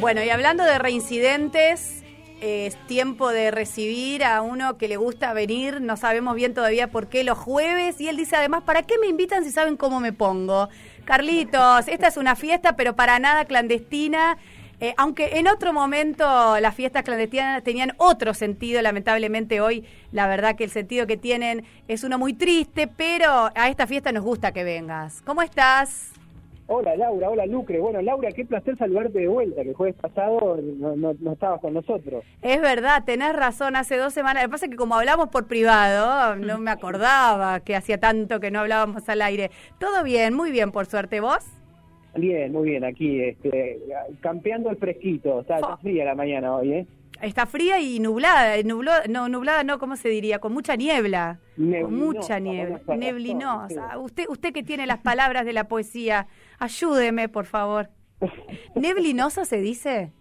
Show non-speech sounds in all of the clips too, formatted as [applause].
Bueno, y hablando de reincidentes, es tiempo de recibir a uno que le gusta venir, no sabemos bien todavía por qué los jueves, y él dice además, ¿para qué me invitan si saben cómo me pongo? Carlitos, esta es una fiesta, pero para nada clandestina. Eh, aunque en otro momento las fiestas clandestinas tenían otro sentido, lamentablemente hoy la verdad que el sentido que tienen es uno muy triste, pero a esta fiesta nos gusta que vengas. ¿Cómo estás? Hola Laura, hola Lucre. Bueno, Laura, qué placer saludarte de vuelta, que el jueves pasado no, no, estabas con nosotros. Es verdad, tenés razón, hace dos semanas. Lo que pasa es que como hablamos por privado, no me [laughs] acordaba que hacía tanto que no hablábamos al aire. Todo bien, muy bien, por suerte. ¿Vos? Bien, muy bien, aquí, este, campeando el fresquito. Está, fría la mañana hoy, ¿eh? Está fría y nublada, nubló, no, nublada no, ¿cómo se diría? Con mucha niebla. con mucha niebla, neblinosa. Usted, usted que tiene las palabras de la poesía, ayúdeme, por favor. [laughs] ¿Neblinosa se dice?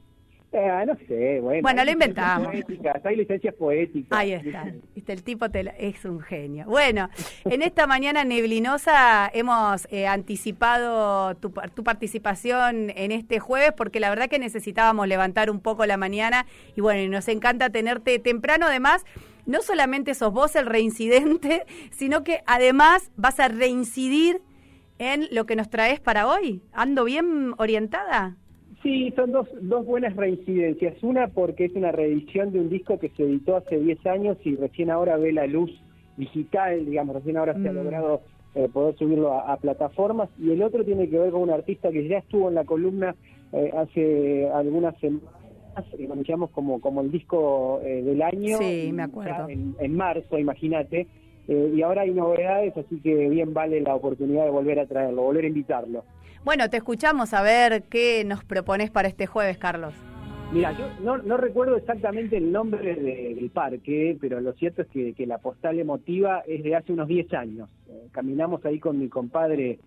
Eh, no sé, bueno. Bueno, lo inventamos. hay licencias poéticas. Ahí está. El tipo es un genio. Bueno, en esta mañana neblinosa hemos eh, anticipado tu, tu, participación en este jueves porque la verdad que necesitábamos levantar un poco la mañana y bueno, y nos encanta tenerte temprano. Además, no solamente sos vos el reincidente, [laughs] sino que además vas a reincidir en lo que nos traes para hoy. ¿Ando bien orientada? Sí, son dos, dos buenas reincidencias. Una porque es una reedición de un disco que se editó hace 10 años y recién ahora ve la luz digital, digamos, recién ahora se ha mm. logrado eh, poder subirlo a, plataformas. Y el otro tiene que ver con un artista que ya estuvo en la columna eh, hace algunas semanas, que anunciamos como, como el disco eh, del año. Sí, me acuerdo. En, en marzo, imagínate. Y ahora hay novedades, así que bien vale la oportunidad de volver a traerlo, volver a invitarlo. Bueno, te escuchamos a ver qué nos propones para este jueves, Carlos. Mira, yo no, recuerdo exactamente el nombre del parque, pero lo cierto es que, la postal emotiva es de hace unos 10 años. Eh, caminamos ahí con mi compadre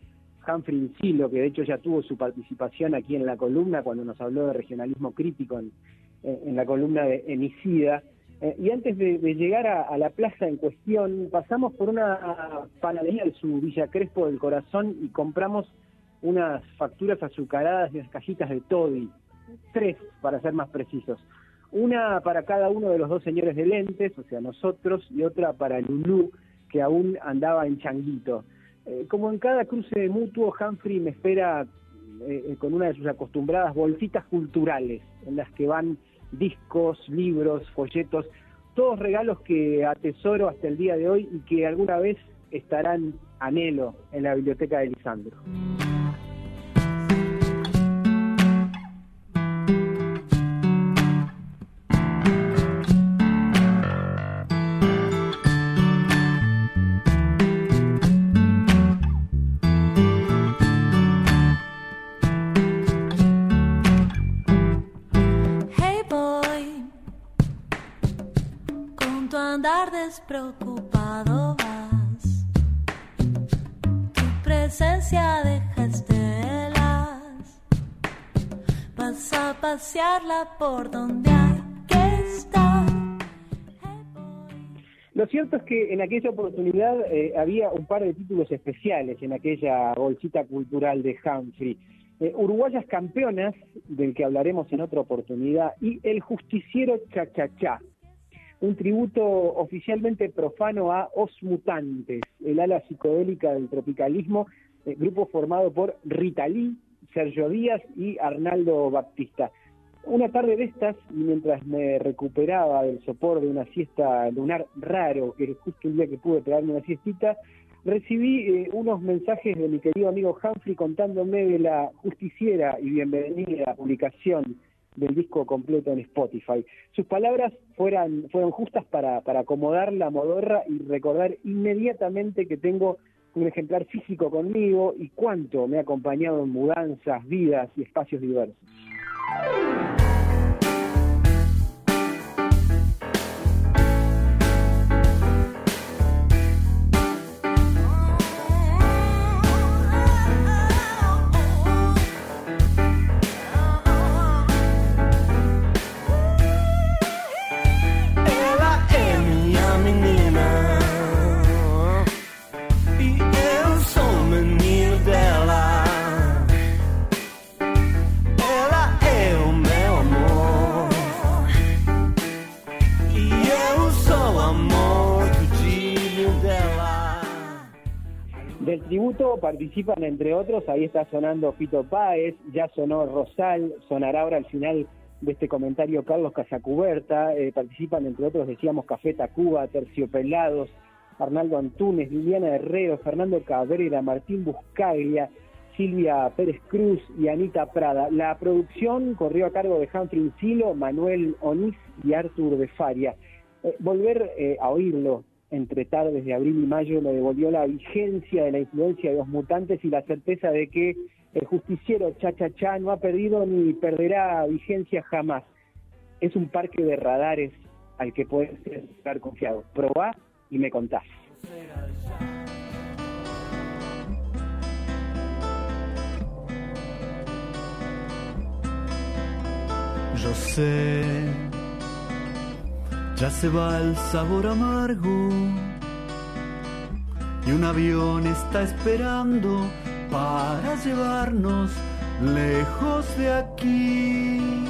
Humphrey Incilo, que de hecho ya tuvo su participación aquí en la columna cuando nos habló de regionalismo crítico en, la columna de Emicida. Eh, y antes de, llegar a, la plaza en cuestión, pasamos por una panadería de su Villa Crespo del Corazón y compramos unas facturas azucaradas y unas cajitas de Toddy, tres para ser más precisos. Una para cada uno de los dos señores de lentes, o sea, nosotros, y otra para Lulú, que aún andaba en changuito. Eh, como en cada cruce de mutuo, Humphrey me espera eh, eh, con una de sus acostumbradas bolsitas culturales, en las que van discos, libros, folletos, todos regalos que atesoro hasta el día de hoy y que alguna vez estarán anhelo en la biblioteca de Lisandro. Despreocupado vas. Tu presencia deja estelas. Vas a pasearla por donde hay que estar. Lo cierto es que en aquella oportunidad eh, había un par de títulos especiales en aquella bolsita cultural de Humphrey. Eh, Uruguayas campeonas, del que hablaremos en otra oportunidad, y El justiciero Cha-Cha-Cha, un tributo oficialmente profano a Os Mutantes, el ala psicodélica del tropicalismo, eh, grupo formado por Rita Lee, Sergio Díaz y Arnaldo Baptista. Una tarde de estas, mientras me recuperaba del sopor de una siesta lunar raro, que es justo el día que pude pegarme una siestita, recibí eh, unos mensajes de mi querido amigo Humphrey contándome de la justiciera y bienvenida publicación del disco completo en Spotify. Sus palabras fueran, fueron justas para, para acomodar la modorra y recordar inmediatamente que tengo un ejemplar físico conmigo y cuánto me ha acompañado en mudanzas, vidas y espacios diversos. Participan entre otros, ahí está sonando Fito Páez, ya sonó Rosal, sonará ahora al final de este comentario Carlos Casacuberta, eh, participan entre otros, decíamos Café Tacuba, Terciopelados, Arnaldo Antunes, Liliana Herrero, Fernando Cabrera, Martín Buscaglia, Silvia Pérez Cruz y Anita Prada. La producción corrió a cargo de Humphrey Silo, Manuel Onís y Artur de Faria. Eh, volver eh, a oírlo entre tardes de abril y mayo me devolvió la vigencia de la influencia de los mutantes y la certeza de que el justiciero Cha Cha Cha no ha perdido ni perderá vigencia jamás. Es un parque de radares al que puedes estar confiado. Probá y me contás. Yo sé, ya se va el sabor amargo y un avión está esperando para llevarnos lejos de aquí.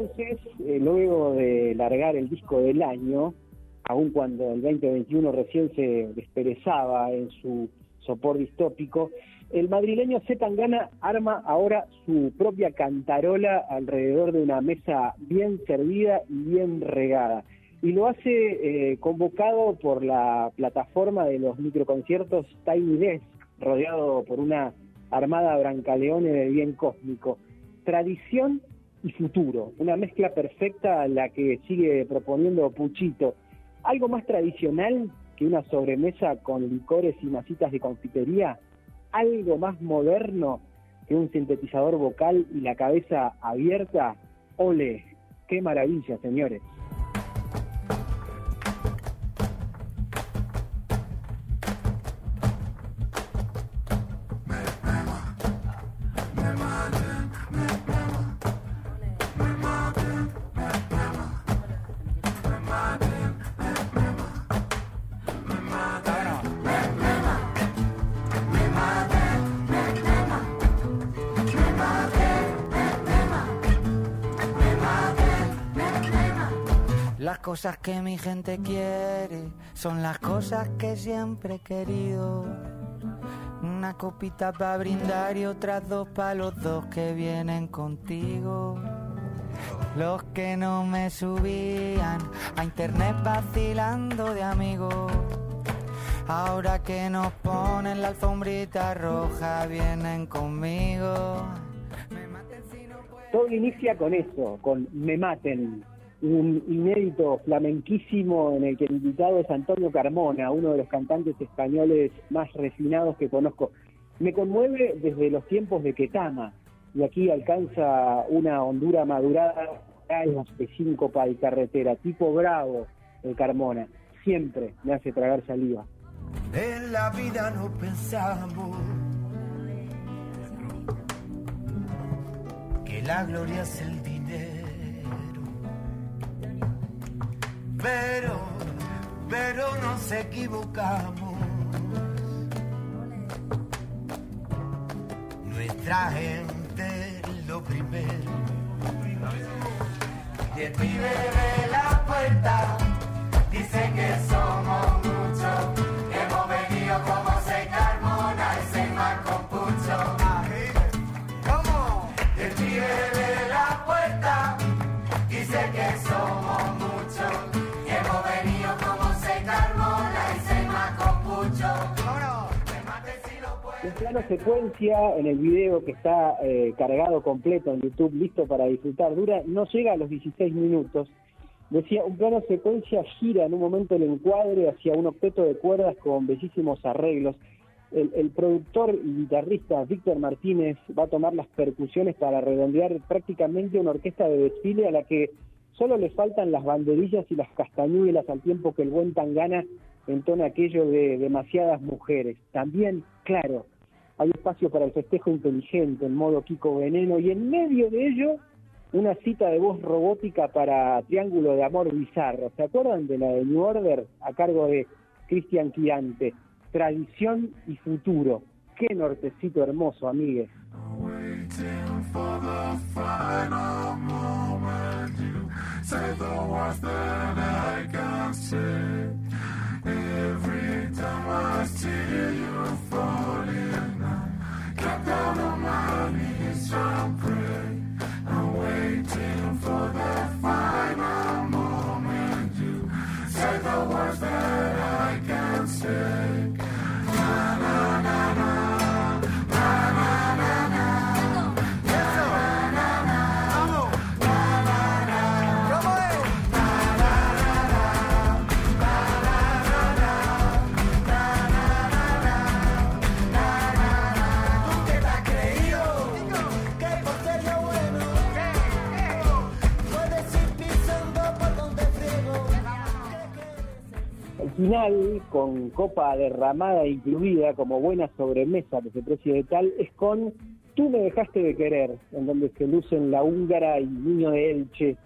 Entonces, eh, luego de largar el disco del año, aun cuando el 2021 recién se desperezaba en su sopor distópico, el madrileño Z Tangana arma ahora su propia cantarola alrededor de una mesa bien servida y bien regada. Y lo hace eh, convocado por la plataforma de los microconciertos Tiny Desk, rodeado por una armada brancaleone de bien cósmico. Tradición y futuro, una mezcla perfecta a la que sigue proponiendo Puchito. Algo más tradicional que una sobremesa con licores y masitas de confitería, algo más moderno que un sintetizador vocal y la cabeza abierta. Ole, qué maravilla, señores. Las cosas que mi gente quiere son las cosas que siempre he querido. Una copita para brindar y otras dos para los dos que vienen contigo. Los que no me subían a internet vacilando de amigos. Ahora que nos ponen la alfombrita roja, vienen conmigo. Todo inicia con eso, con Me Maten, un inédito flamenquísimo en el que el invitado es Antonio Carmona, uno de los cantantes españoles más refinados que conozco. Me conmueve desde los tiempos de Ketama, y aquí alcanza una hondura madurada de síncopa y carretera, tipo bravo el Carmona. Siempre me hace tragar saliva. En la vida no pensamos que la gloria es el Pero, pero nos equivocamos. Nuestra gente lo primero. Pibe de la puerta plano secuencia en el video que está eh, cargado completo en YouTube, listo para disfrutar, dura, no llega a los 16 minutos. Decía, un plano secuencia gira en un momento el encuadre hacia un octeto de cuerdas con bellísimos arreglos. El, el productor y guitarrista Víctor Martínez va a tomar las percusiones para redondear prácticamente una orquesta de desfile a la que solo le faltan las banderillas y las castañuelas al tiempo que el buen Tangana entona aquello de demasiadas mujeres. También, claro, hay espacio para el festejo inteligente en modo Kiko Veneno y en medio de ello una cita de voz robótica para Triángulo de Amor Bizarro. ¿Se acuerdan de la de New Order a cargo de Cristian Quirante? Tradición y futuro. Qué nortecito hermoso, amigues. Every time I see you say the words that I can't say. Final, con copa derramada incluida como buena sobremesa que se precie de tal, es con Tú me dejaste de querer, en donde se lucen la húngara y niño de Elche,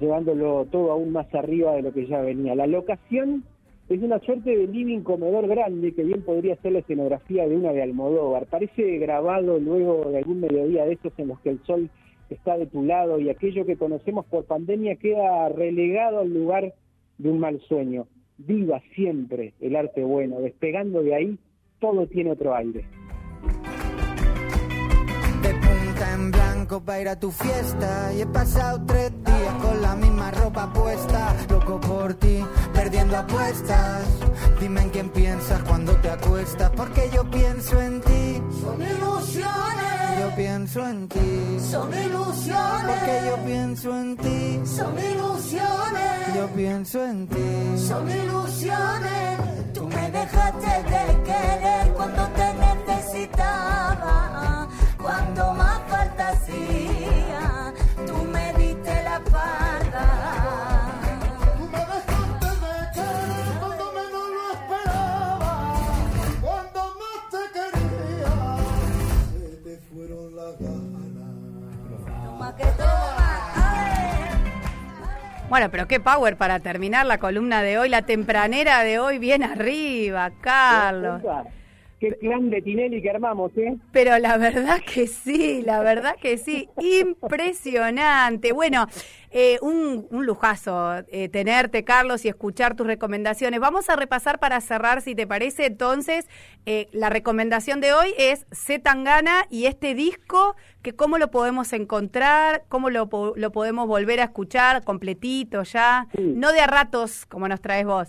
llevándolo todo aún más arriba de lo que ya venía. La locación es una suerte de living comedor grande que bien podría ser la escenografía de una de Almodóvar. Parece grabado luego de algún mediodía de estos en los que el sol está de tu lado y aquello que conocemos por pandemia queda relegado al lugar de un mal sueño. Viva siempre el arte bueno, despegando de ahí, todo tiene otro aire. En blanco para ir a tu fiesta y he pasado tres días con la misma ropa puesta, loco por ti, perdiendo apuestas. Dime en quién piensas cuando te acuestas, porque yo pienso en ti. Son ilusiones, Yo pienso en ti. son ilusiones, Porque yo pienso en ti. son ilusiones, Yo pienso en ti. son ilusiones. Bueno, pero qué power para terminar la columna de hoy, la tempranera de hoy, bien arriba, Carlos. Qué clan de Tinelli que armamos, ¿eh? Pero la verdad que sí, la verdad que sí, impresionante. Bueno, eh, un, un lujazo eh, tenerte, Carlos, y escuchar tus recomendaciones. Vamos a repasar para cerrar, si te parece. Entonces, eh, la recomendación de hoy es C. Tangana y este disco, que cómo lo podemos encontrar, cómo lo, lo podemos volver a escuchar completito ya, Sí. no de a ratos como nos traes vos.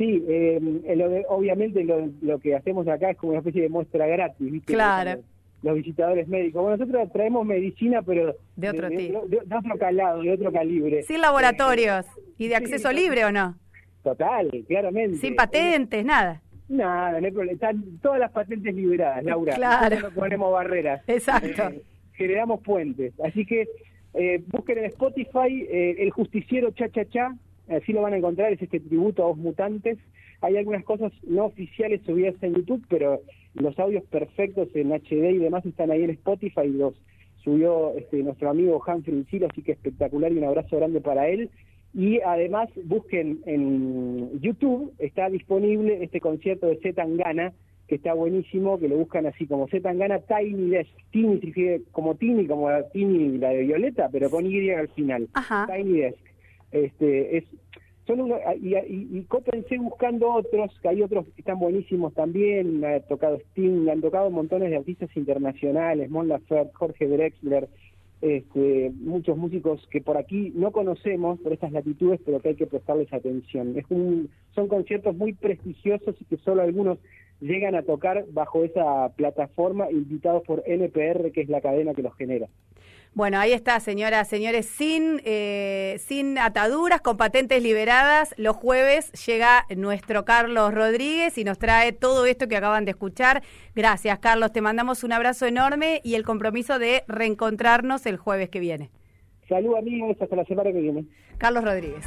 Sí, eh, eh, lo de- obviamente lo, lo que hacemos acá es como una especie de muestra gratis, ¿viste? Claro. Los, los visitadores médicos. Bueno, nosotros traemos medicina, pero De otro tipo. de, de otro calado, de otro calibre. Sin laboratorios y de acceso sí. libre o no, Total, claramente. sin patentes, nada. Nada, no hay problema. Están todas las patentes liberadas, Laura. Claro. Nosotros No ponemos barreras. Exacto. Eh, generamos puentes. Así que eh, busquen en Spotify eh, El Justiciero Cha Cha Cha. Así lo van a encontrar. Es este tributo a dos mutantes. Hay algunas cosas no oficiales subidas en YouTube, pero los audios perfectos en HD y demás están ahí en Spotify. Los subió este, nuestro amigo Humphrey Silo, así que espectacular y un abrazo grande para él. Y además busquen en YouTube, está disponible este concierto de Z Tangana, que está buenísimo, que lo buscan así como Z Tangana Tiny Desk, escribe como Tiny, como la Tiny la de Violeta, pero con Y al final. Ajá. Tiny Desk. Este, es, son y, y, y cópense buscando otros, que hay otros que están buenísimos también, ha tocado Sting, han tocado montones de artistas internacionales, Mon Laferte, Jorge Drexler, este, muchos músicos que por aquí no conocemos por estas latitudes, pero que hay que prestarles atención. Es un, son conciertos muy prestigiosos y que solo algunos llegan a tocar bajo esa plataforma, invitados por NPR, que es la cadena que los genera. Bueno, ahí está, señoras, señores, sin, eh, sin ataduras, con patentes liberadas. Los jueves llega nuestro Carlos Rodríguez y nos trae todo esto que acaban de escuchar. Gracias, Carlos. Te mandamos un abrazo enorme y el compromiso de reencontrarnos el jueves que viene. Salud amigos, hasta la semana que viene. Carlos Rodríguez.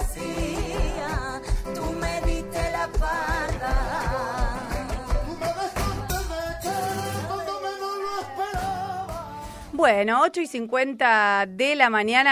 falta hacía, tú me diste la esperaba. Bueno, 8 y 50 de la mañana.